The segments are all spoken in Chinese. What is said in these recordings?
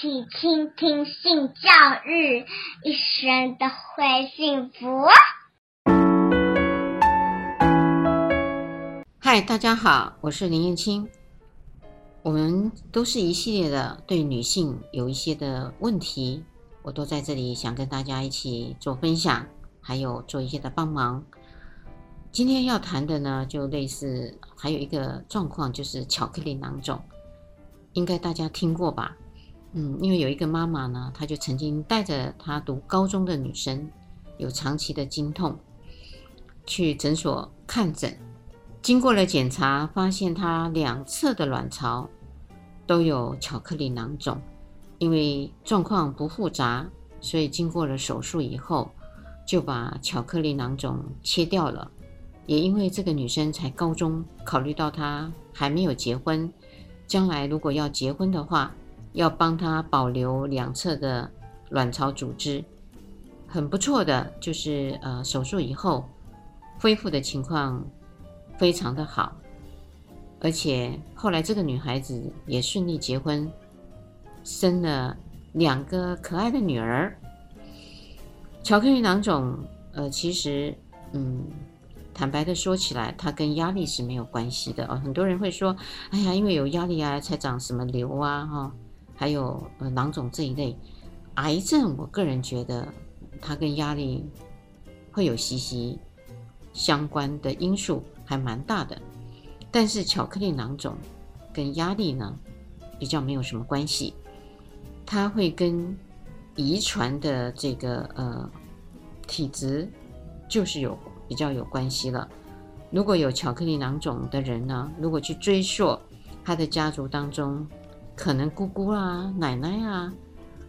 起倾听性教育，一生都会幸福。嗨，大家好，我是林燕青。我们都是一系列的对女性有一些的问题，我都在这里想跟大家一起做分享，还有做一些的帮忙。今天要谈的呢，就类似还有一个状况，就是巧克力囊肿，应该大家听过吧？嗯，因为有一个妈妈呢，她就曾经带着她读高中的女生，有长期的经痛，去诊所看诊，经过了检查，发现她两侧的卵巢都有巧克力囊肿，因为状况不复杂，所以经过了手术以后，就把巧克力囊肿切掉了。也因为这个女生才高中，考虑到她还没有结婚，将来如果要结婚的话，要帮她保留两侧的卵巢组织。很不错的，就是呃手术以后恢复的情况非常的好，而且后来这个女孩子也顺利结婚，生了两个可爱的女儿。巧克力囊肿，呃，其实嗯。坦白的说起来，它跟压力是没有关系的哦。很多人会说：“哎呀，因为有压力啊，才长什么瘤啊，哈，还有呃囊肿这一类癌症。”我个人觉得，它跟压力会有息息相关的因素，还蛮大的。但是巧克力囊肿跟压力呢，比较没有什么关系，它会跟遗传的这个呃体质就是有。比较有关系了。如果有巧克力囊肿的人呢，如果去追溯他的家族当中，可能姑姑啊、奶奶啊，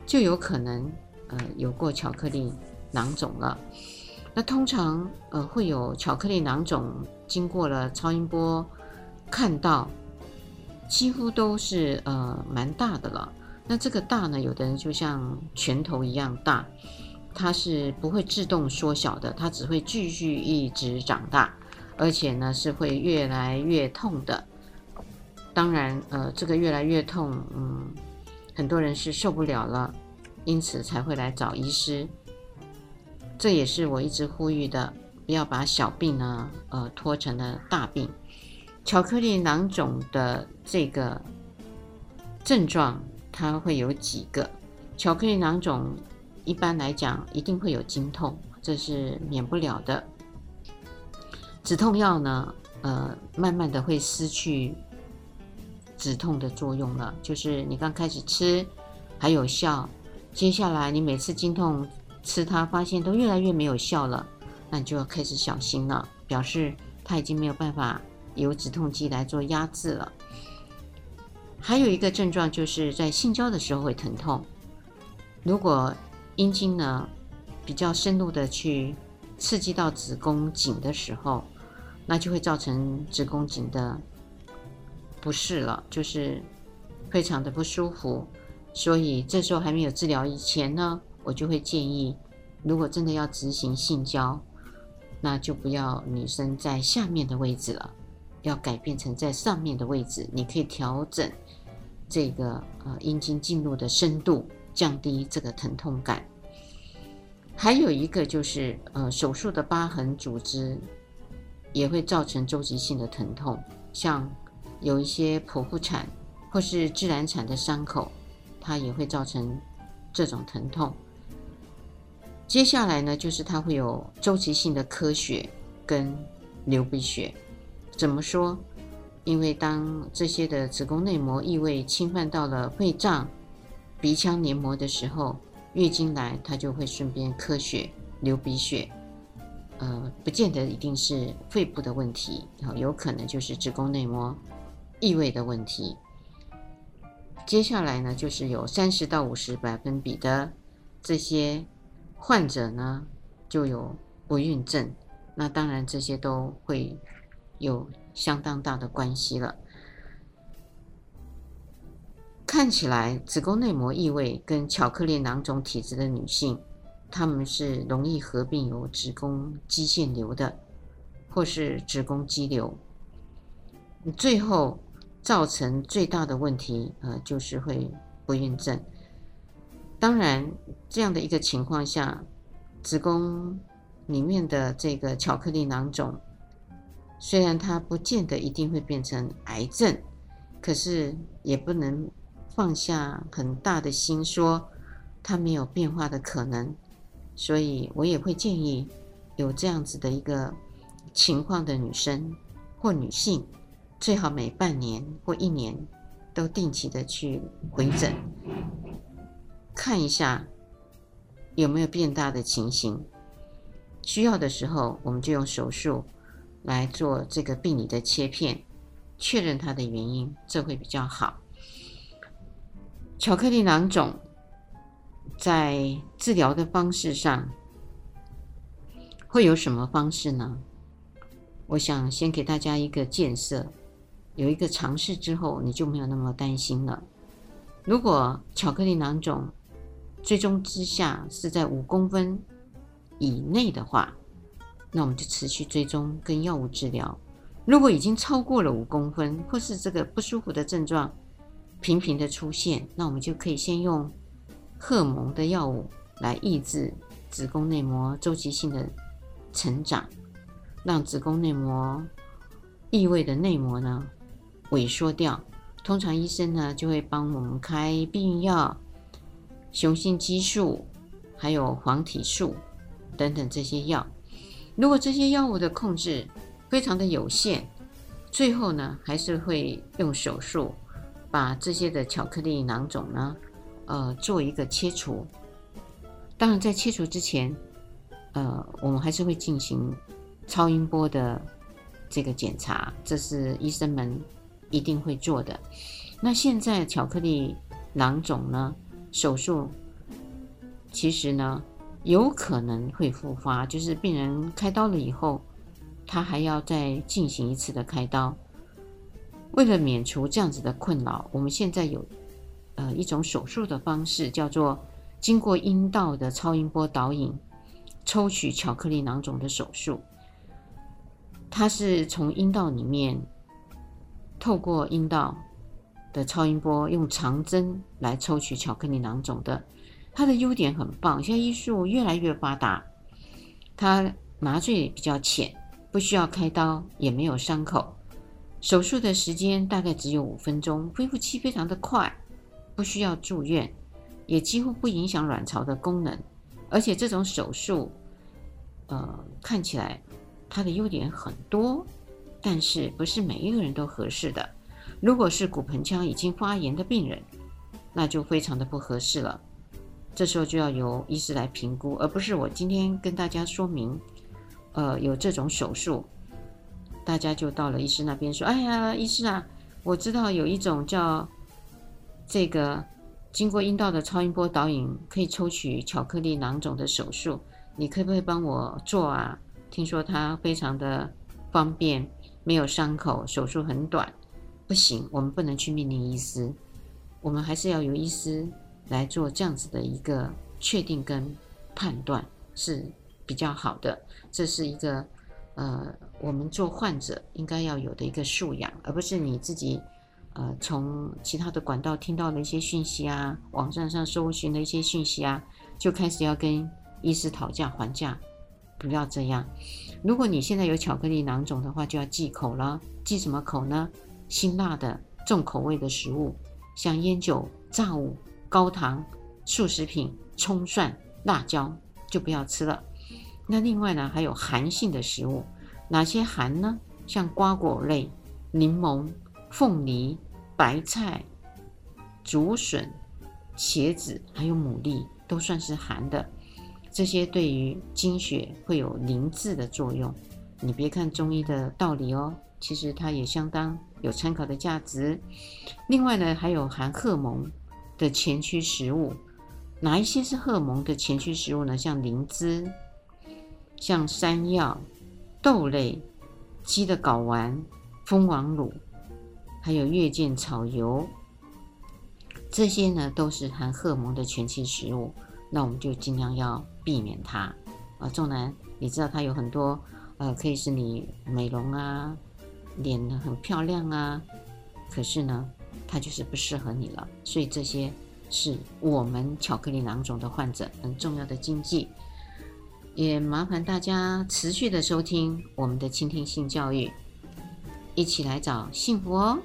就有可能呃有过巧克力囊肿了。那通常呃会有巧克力囊肿，经过了超音波看到，几乎都是呃蛮大的了。那这个大呢，有的人就像拳头一样大。它是不会自动缩小的，它只会继续一直长大，而且呢是会越来越痛的。当然，呃，这个越来越痛，嗯，很多人是受不了了，因此才会来找医师。这也是我一直呼吁的，不要把小病呢，呃，拖成了大病。巧克力囊肿的这个症状，它会有几个？巧克力囊肿。一般来讲，一定会有经痛，这是免不了的。止痛药呢，呃，慢慢的会失去止痛的作用了。就是你刚开始吃还有效，接下来你每次经痛吃它，发现都越来越没有效了，那你就要开始小心了，表示它已经没有办法由止痛剂来做压制了。还有一个症状就是在性交的时候会疼痛，如果阴茎呢，比较深入的去刺激到子宫颈的时候，那就会造成子宫颈的不适了，就是非常的不舒服。所以这时候还没有治疗以前呢，我就会建议，如果真的要执行性交，那就不要女生在下面的位置了，要改变成在上面的位置。你可以调整这个呃阴茎进入的深度。降低这个疼痛感，还有一个就是，呃，手术的疤痕组织也会造成周期性的疼痛，像有一些剖腹产或是自然产的伤口，它也会造成这种疼痛。接下来呢，就是它会有周期性的咳血跟流鼻血。怎么说？因为当这些的子宫内膜异位侵犯到了肺脏。鼻腔黏膜的时候，月经来，它就会顺便咳血、流鼻血，呃，不见得一定是肺部的问题，有可能就是子宫内膜异味的问题。接下来呢，就是有三十到五十百分比的这些患者呢，就有不孕症，那当然这些都会有相当大的关系了。看起来子宫内膜异位跟巧克力囊肿体质的女性，她们是容易合并有子宫肌腺瘤的，或是子宫肌瘤。最后造成最大的问题，呃，就是会不孕症。当然，这样的一个情况下，子宫里面的这个巧克力囊肿，虽然它不见得一定会变成癌症，可是也不能放下很大的心说它没有变化的可能。所以我也会建议有这样子的一个情况的女生或女性，最好每半年或一年都定期的去回诊。看一下有没有变大的情形，需要的时候我们就用手术来做这个病理的切片，确认它的原因，这会比较好。巧克力囊肿在治疗的方式上会有什么方式呢？我想先给大家一个建设，有一个尝试之后，你就没有那么担心了。如果巧克力囊肿，最终之下是在五公分以内的话，那我们就持续追踪跟药物治疗。如果已经超过了五公分，或是这个不舒服的症状频频的出现，那我们就可以先用荷蒙的药物来抑制子宫内膜周期性的成长，让子宫内膜异位的内膜呢萎缩掉。通常医生呢就会帮我们开避孕药。雄性激素，还有黄体素等等这些药，如果这些药物的控制非常的有限，最后呢还是会用手术把这些的巧克力囊肿呢，呃，做一个切除。当然，在切除之前，呃，我们还是会进行超音波的这个检查，这是医生们一定会做的。那现在巧克力囊肿呢？手术其实呢，有可能会复发，就是病人开刀了以后，他还要再进行一次的开刀。为了免除这样子的困扰，我们现在有呃一种手术的方式，叫做经过阴道的超音波导引抽取巧克力囊肿的手术。它是从阴道里面透过阴道。的超音波用长针来抽取巧克力囊肿的，它的优点很棒。现在医术越来越发达，它麻醉比较浅，不需要开刀，也没有伤口。手术的时间大概只有五分钟，恢复期非常的快，不需要住院，也几乎不影响卵巢的功能。而且这种手术，呃，看起来它的优点很多，但是不是每一个人都合适的。如果是骨盆腔已经发炎的病人，那就非常的不合适了。这时候就要由医师来评估，而不是我今天跟大家说明，呃，有这种手术，大家就到了医师那边说：“哎呀，医师啊，我知道有一种叫这个经过阴道的超音波导引可以抽取巧克力囊肿的手术，你可不可以帮我做啊？听说它非常的方便，没有伤口，手术很短。”不行，我们不能去命令医师，我们还是要由医师来做这样子的一个确定跟判断是比较好的。这是一个呃，我们做患者应该要有的一个素养，而不是你自己呃从其他的管道听到的一些讯息啊，网站上搜寻的一些讯息啊，就开始要跟医师讨价还价。不要这样。如果你现在有巧克力囊肿的话，就要忌口了。忌什么口呢？辛辣的重口味的食物，像烟酒、炸物、高糖、速食品、葱蒜、辣椒就不要吃了。那另外呢，还有寒性的食物，哪些寒呢？像瓜果类、柠檬、凤梨、白菜、竹笋、茄子，还有牡蛎，都算是寒的。这些对于经血会有凝滞的作用。你别看中医的道理哦。其实它也相当有参考的价值。另外呢，还有含荷蒙的前驱食物，哪一些是荷蒙的前驱食物呢？像灵芝、像山药、豆类、鸡的睾丸、蜂王乳，还有月见草油，这些呢都是含荷蒙的前驱食物。那我们就尽量要避免它。啊，纵然你知道它有很多，呃，可以使你美容啊。脸呢很漂亮啊，可是呢，它就是不适合你了。所以这些是我们巧克力囊肿的患者很重要的禁忌。也麻烦大家持续的收听我们的倾听性教育，一起来找幸福哦。